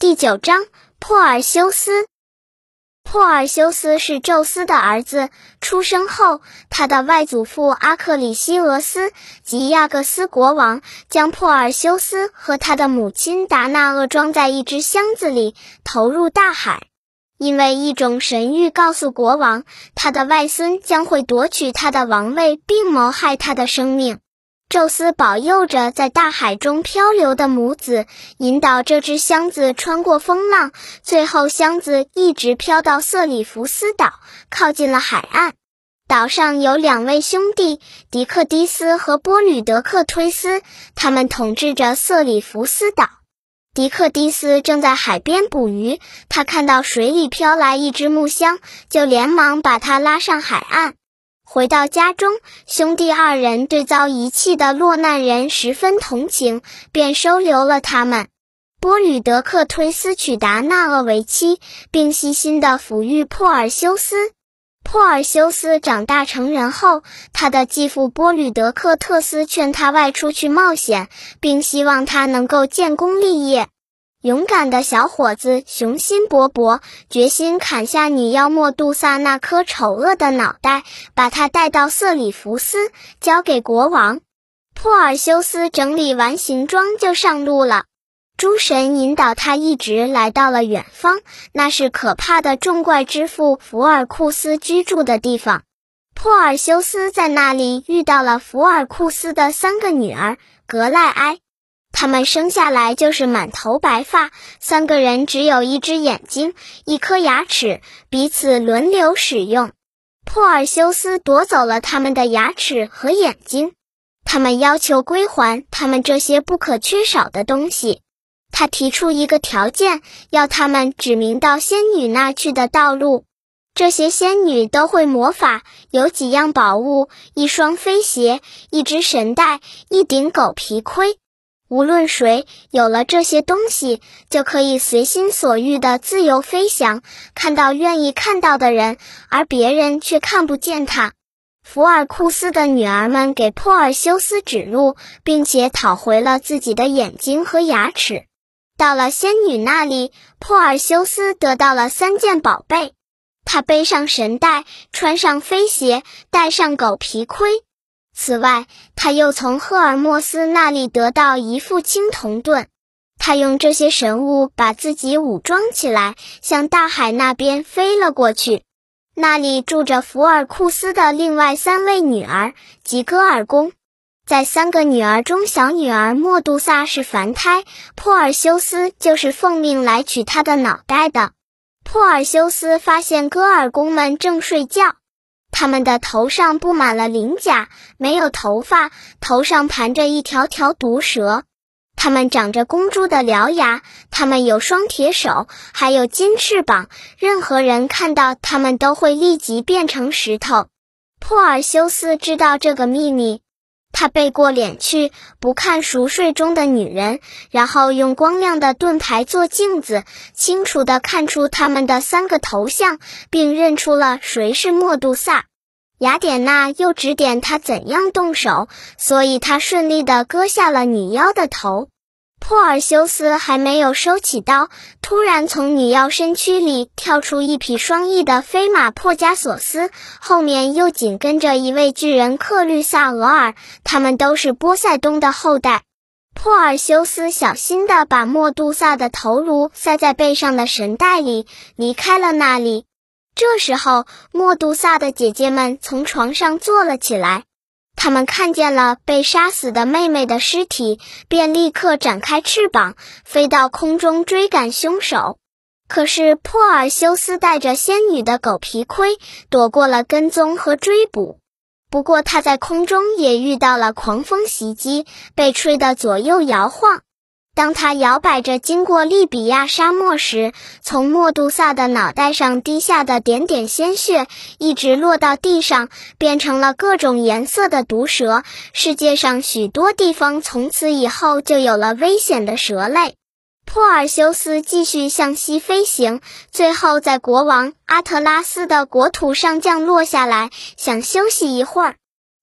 第九章，珀尔修斯。珀尔修斯是宙斯的儿子，出生后，他的外祖父阿克里西俄斯及亚各斯国王将珀尔修斯和他的母亲达那厄装在一只箱子里，投入大海。因为一种神谕告诉国王，他的外孙将会夺取他的王位，并谋害他的生命。宙斯保佑着在大海中漂流的母子，引导这只箱子穿过风浪，最后箱子一直飘到色里福斯岛，靠近了海岸。岛上有两位兄弟，迪克迪斯和波吕德克推斯，他们统治着色里福斯岛。迪克迪斯正在海边捕鱼，他看到水里飘来一只木箱，就连忙把它拉上海岸。回到家中，兄弟二人对遭遗弃的落难人十分同情，便收留了他们。波吕德克推斯娶达那厄为妻，并细心地抚育珀尔修斯。珀尔修斯长大成人后，他的继父波吕德克特斯劝他外出去冒险，并希望他能够建功立业。勇敢的小伙子雄心勃勃，决心砍下女妖莫杜萨那颗丑恶的脑袋，把它带到色里福斯，交给国王。珀尔修斯整理完行装就上路了。诸神引导他一直来到了远方，那是可怕的众怪之父福尔库斯居住的地方。珀尔修斯在那里遇到了福尔库斯的三个女儿格赖埃。他们生下来就是满头白发，三个人只有一只眼睛、一颗牙齿，彼此轮流使用。珀尔修斯夺走了他们的牙齿和眼睛，他们要求归还他们这些不可缺少的东西。他提出一个条件，要他们指明到仙女那去的道路。这些仙女都会魔法，有几样宝物：一双飞鞋，一只神带，一顶狗皮盔。无论谁有了这些东西，就可以随心所欲的自由飞翔，看到愿意看到的人，而别人却看不见他。福尔库斯的女儿们给珀尔修斯指路，并且讨回了自己的眼睛和牙齿。到了仙女那里，珀尔修斯得到了三件宝贝：他背上神带，穿上飞鞋，戴上狗皮盔。此外，他又从赫尔墨斯那里得到一副青铜盾。他用这些神物把自己武装起来，向大海那边飞了过去。那里住着福尔库斯的另外三位女儿及戈尔公。在三个女儿中，小女儿莫杜萨是凡胎，珀尔修斯就是奉命来取她的脑袋的。珀尔修斯发现戈尔公们正睡觉。他们的头上布满了鳞甲，没有头发，头上盘着一条条毒蛇。他们长着公猪的獠牙，他们有双铁手，还有金翅膀。任何人看到他们都会立即变成石头。珀尔修斯知道这个秘密。他背过脸去，不看熟睡中的女人，然后用光亮的盾牌做镜子，清楚地看出他们的三个头像，并认出了谁是莫杜萨。雅典娜又指点他怎样动手，所以他顺利地割下了女妖的头。珀尔修斯还没有收起刀，突然从女妖身躯里跳出一匹双翼的飞马珀加索斯，后面又紧跟着一位巨人克律萨俄尔，他们都是波塞冬的后代。珀尔修斯小心地把莫杜萨的头颅塞在背上的神袋里，离开了那里。这时候，莫杜萨的姐姐们从床上坐了起来。他们看见了被杀死的妹妹的尸体，便立刻展开翅膀，飞到空中追赶凶手。可是珀尔修斯带着仙女的狗皮盔，躲过了跟踪和追捕。不过他在空中也遇到了狂风袭击，被吹得左右摇晃。当他摇摆着经过利比亚沙漠时，从莫杜萨的脑袋上滴下的点点鲜血，一直落到地上，变成了各种颜色的毒蛇。世界上许多地方从此以后就有了危险的蛇类。珀尔修斯继续向西飞行，最后在国王阿特拉斯的国土上降落下来，想休息一会儿。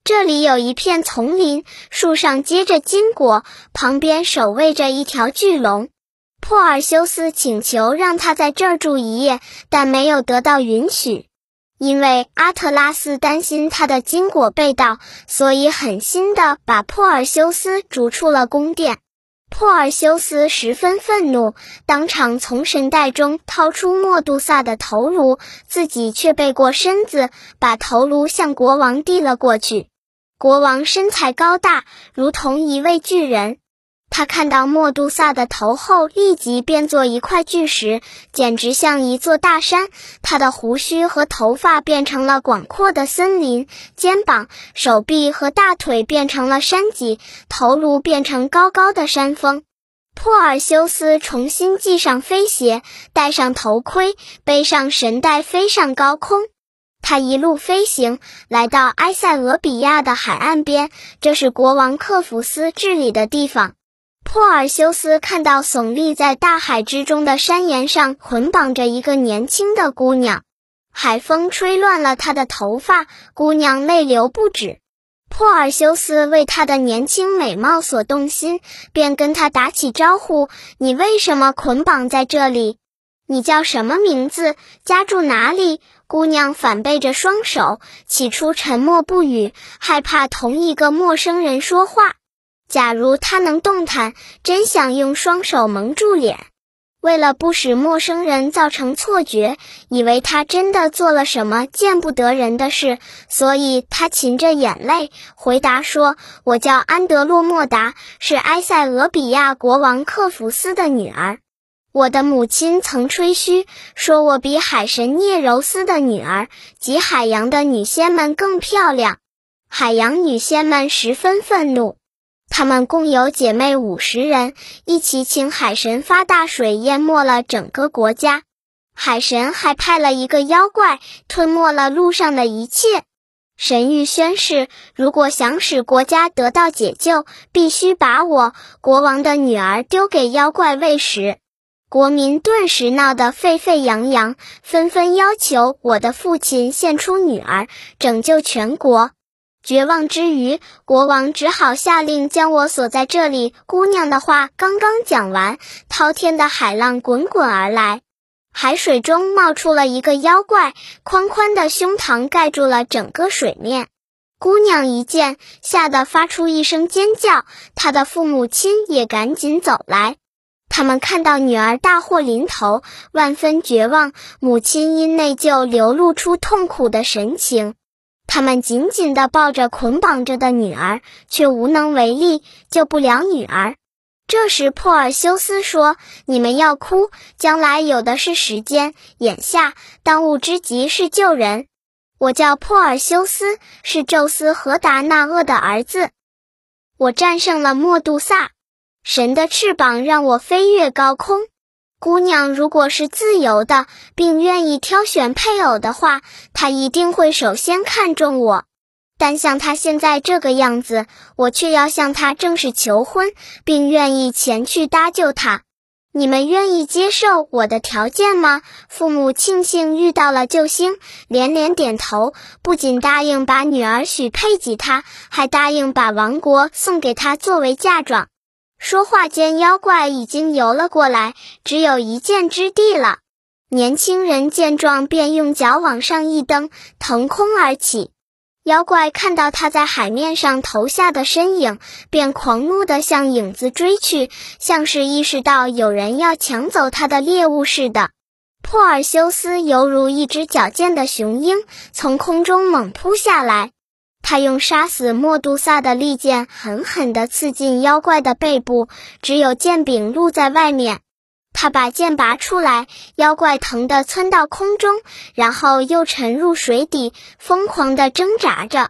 这里有一片丛林，树上结着金果，旁边守卫着一条巨龙。珀尔修斯请求让他在这儿住一夜，但没有得到允许，因为阿特拉斯担心他的金果被盗，所以狠心的把珀尔修斯逐出了宫殿。珀尔修斯十分愤怒，当场从神袋中掏出莫杜萨的头颅，自己却背过身子，把头颅向国王递了过去。国王身材高大，如同一位巨人。他看到莫杜萨的头后，立即变作一块巨石，简直像一座大山。他的胡须和头发变成了广阔的森林，肩膀、手臂和大腿变成了山脊，头颅变成高高的山峰。珀尔修斯重新系上飞鞋，戴上头盔，背上神袋，飞上高空。他一路飞行，来到埃塞俄比亚的海岸边，这是国王克弗斯治理的地方。珀尔修斯看到耸立在大海之中的山岩上捆绑着一个年轻的姑娘，海风吹乱了她的头发，姑娘泪流不止。珀尔修斯为她的年轻美貌所动心，便跟她打起招呼：“你为什么捆绑在这里？你叫什么名字？家住哪里？”姑娘反背着双手，起初沉默不语，害怕同一个陌生人说话。假如她能动弹，真想用双手蒙住脸。为了不使陌生人造成错觉，以为他真的做了什么见不得人的事，所以他噙着眼泪回答说：“我叫安德洛莫达，是埃塞俄比亚国王克弗斯的女儿。我的母亲曾吹嘘说我比海神涅柔斯的女儿及海洋的女仙们更漂亮。海洋女仙们十分愤怒。”她们共有姐妹五十人，一起请海神发大水，淹没了整个国家。海神还派了一个妖怪，吞没了路上的一切。神谕宣誓，如果想使国家得到解救，必须把我国王的女儿丢给妖怪喂食。国民顿时闹得沸沸扬扬，纷纷要求我的父亲献出女儿，拯救全国。绝望之余，国王只好下令将我锁在这里。姑娘的话刚刚讲完，滔天的海浪滚滚而来，海水中冒出了一个妖怪，宽宽的胸膛盖住了整个水面。姑娘一见，吓得发出一声尖叫，她的父母亲也赶紧走来。他们看到女儿大祸临头，万分绝望，母亲因内疚流露出痛苦的神情。他们紧紧地抱着捆绑着的女儿，却无能为力，救不了女儿。这时，珀尔修斯说：“你们要哭，将来有的是时间。眼下，当务之急是救人。我叫珀尔修斯，是宙斯和达那厄的儿子。我战胜了莫杜萨，神的翅膀让我飞越高空。”姑娘如果是自由的，并愿意挑选配偶的话，她一定会首先看中我。但像她现在这个样子，我却要向她正式求婚，并愿意前去搭救她。你们愿意接受我的条件吗？父母庆幸遇到了救星，连连点头，不仅答应把女儿许配给他，还答应把王国送给他作为嫁妆。说话间，妖怪已经游了过来，只有一箭之地了。年轻人见状，便用脚往上一蹬，腾空而起。妖怪看到他在海面上投下的身影，便狂怒地向影子追去，像是意识到有人要抢走他的猎物似的。珀尔修斯犹如一只矫健的雄鹰，从空中猛扑下来。他用杀死莫杜萨的利剑狠狠地刺进妖怪的背部，只有剑柄露在外面。他把剑拔出来，妖怪疼得窜到空中，然后又沉入水底，疯狂地挣扎着。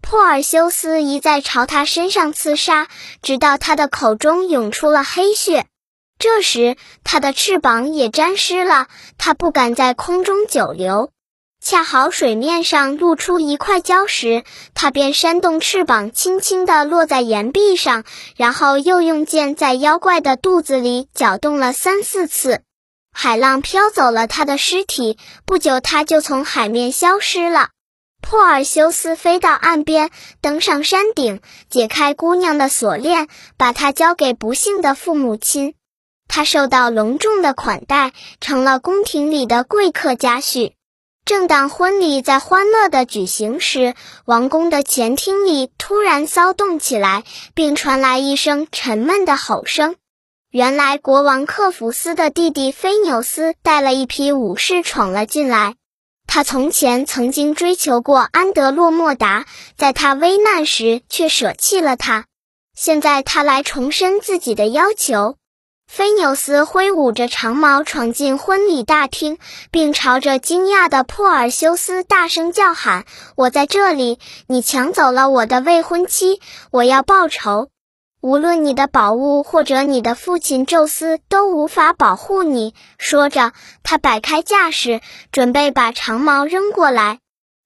珀尔修斯一再朝他身上刺杀，直到他的口中涌出了黑血。这时，他的翅膀也沾湿了，他不敢在空中久留。恰好水面上露出一块礁石，他便扇动翅膀，轻轻地落在岩壁上，然后又用剑在妖怪的肚子里搅动了三四次。海浪飘走了他的尸体，不久他就从海面消失了。珀尔修斯飞到岸边，登上山顶，解开姑娘的锁链，把她交给不幸的父母亲。他受到隆重的款待，成了宫廷里的贵客家婿。正当婚礼在欢乐的举行时，王宫的前厅里突然骚动起来，并传来一声沉闷的吼声。原来，国王克弗斯的弟弟菲纽斯带了一批武士闯了进来。他从前曾经追求过安德洛莫达，在他危难时却舍弃了他。现在他来重申自己的要求。菲纽斯挥舞着长矛闯进婚礼大厅，并朝着惊讶的珀尔修斯大声叫喊：“我在这里！你抢走了我的未婚妻，我要报仇！无论你的宝物或者你的父亲宙斯都无法保护你。”说着，他摆开架势，准备把长矛扔过来。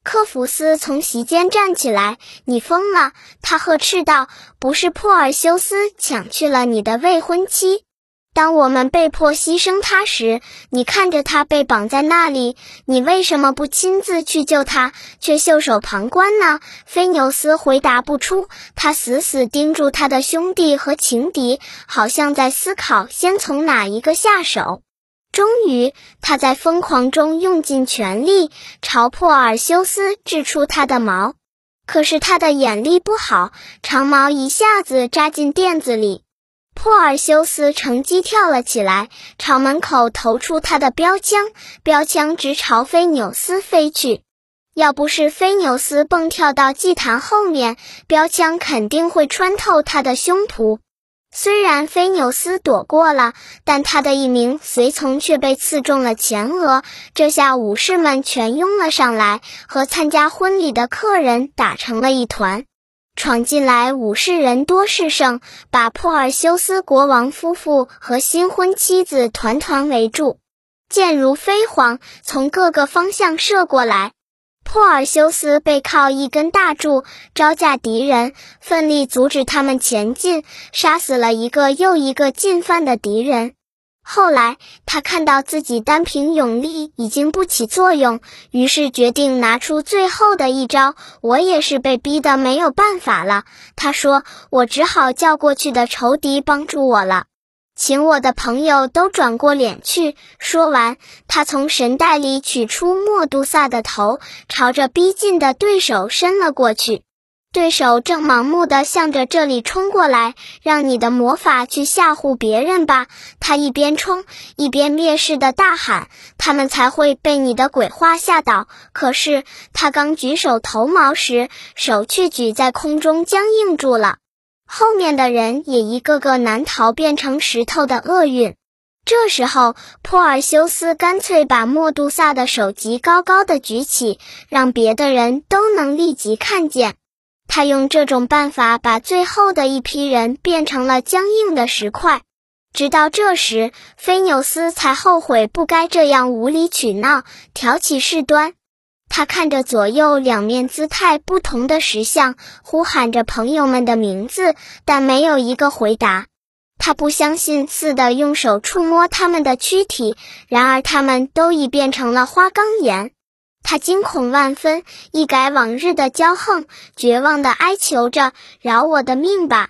科弗斯从席间站起来：“你疯了！”他呵斥道：“不是珀尔修斯抢去了你的未婚妻。”当我们被迫牺牲他时，你看着他被绑在那里，你为什么不亲自去救他，却袖手旁观呢？菲纽斯回答不出，他死死盯住他的兄弟和情敌，好像在思考先从哪一个下手。终于，他在疯狂中用尽全力朝珀尔修斯掷出他的矛，可是他的眼力不好，长矛一下子扎进垫子里。珀尔修斯乘机跳了起来，朝门口投出他的标枪，标枪直朝菲纽斯飞去。要不是菲纽斯蹦跳到祭坛后面，标枪肯定会穿透他的胸脯。虽然菲纽斯躲过了，但他的一名随从却被刺中了前额。这下武士们全拥了上来，和参加婚礼的客人打成了一团。闯进来武士人多势胜，把珀尔修斯国王夫妇和新婚妻子团团围住，箭如飞蝗从各个方向射过来。珀尔修斯背靠一根大柱，招架敌人，奋力阻止他们前进，杀死了一个又一个进犯的敌人。后来，他看到自己单凭勇力已经不起作用，于是决定拿出最后的一招。我也是被逼得没有办法了，他说：“我只好叫过去的仇敌帮助我了，请我的朋友都转过脸去。”说完，他从神袋里取出莫杜萨的头，朝着逼近的对手伸了过去。对手正盲目的向着这里冲过来，让你的魔法去吓唬别人吧！他一边冲一边蔑视的大喊：“他们才会被你的鬼话吓倒。”可是他刚举手投矛时，手却举在空中僵硬住了。后面的人也一个个难逃变成石头的厄运。这时候，珀尔修斯干脆把莫杜萨的手级高高的举起，让别的人都能立即看见。他用这种办法把最后的一批人变成了僵硬的石块，直到这时，菲纽斯才后悔不该这样无理取闹，挑起事端。他看着左右两面姿态不同的石像，呼喊着朋友们的名字，但没有一个回答。他不相信似的用手触摸他们的躯体，然而他们都已变成了花岗岩。他惊恐万分，一改往日的骄横，绝望的哀求着：“饶我的命吧！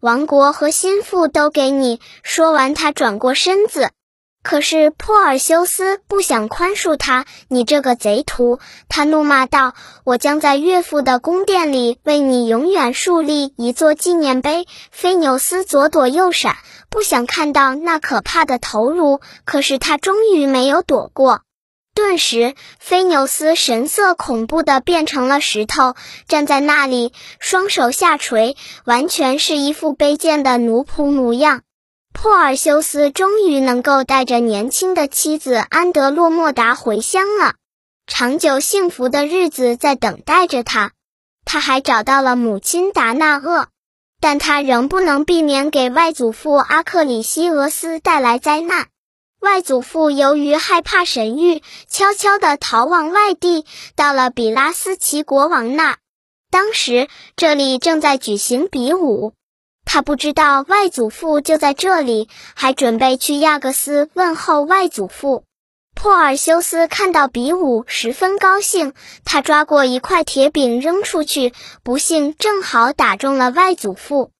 王国和心腹都给你。”说完，他转过身子。可是珀尔修斯不想宽恕他：“你这个贼徒！”他怒骂道：“我将在岳父的宫殿里为你永远树立一座纪念碑。”菲纽斯左躲右闪，不想看到那可怕的头颅。可是他终于没有躲过。顿时，菲纽斯神色恐怖的变成了石头，站在那里，双手下垂，完全是一副卑贱的奴仆模样。珀尔修斯终于能够带着年轻的妻子安德洛莫达回乡了，长久幸福的日子在等待着他。他还找到了母亲达纳厄，但他仍不能避免给外祖父阿克里西俄斯带来灾难。外祖父由于害怕神谕，悄悄地逃往外地，到了比拉斯奇国王那。当时这里正在举行比武，他不知道外祖父就在这里，还准备去亚格斯问候外祖父。珀尔修斯看到比武，十分高兴，他抓过一块铁饼扔出去，不幸正好打中了外祖父。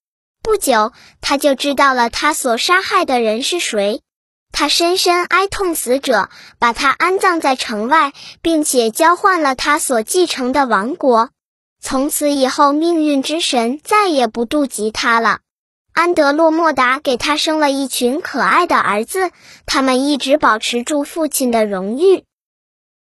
不久，他就知道了他所杀害的人是谁。他深深哀痛死者，把他安葬在城外，并且交换了他所继承的王国。从此以后，命运之神再也不妒忌他了。安德洛莫达给他生了一群可爱的儿子，他们一直保持住父亲的荣誉。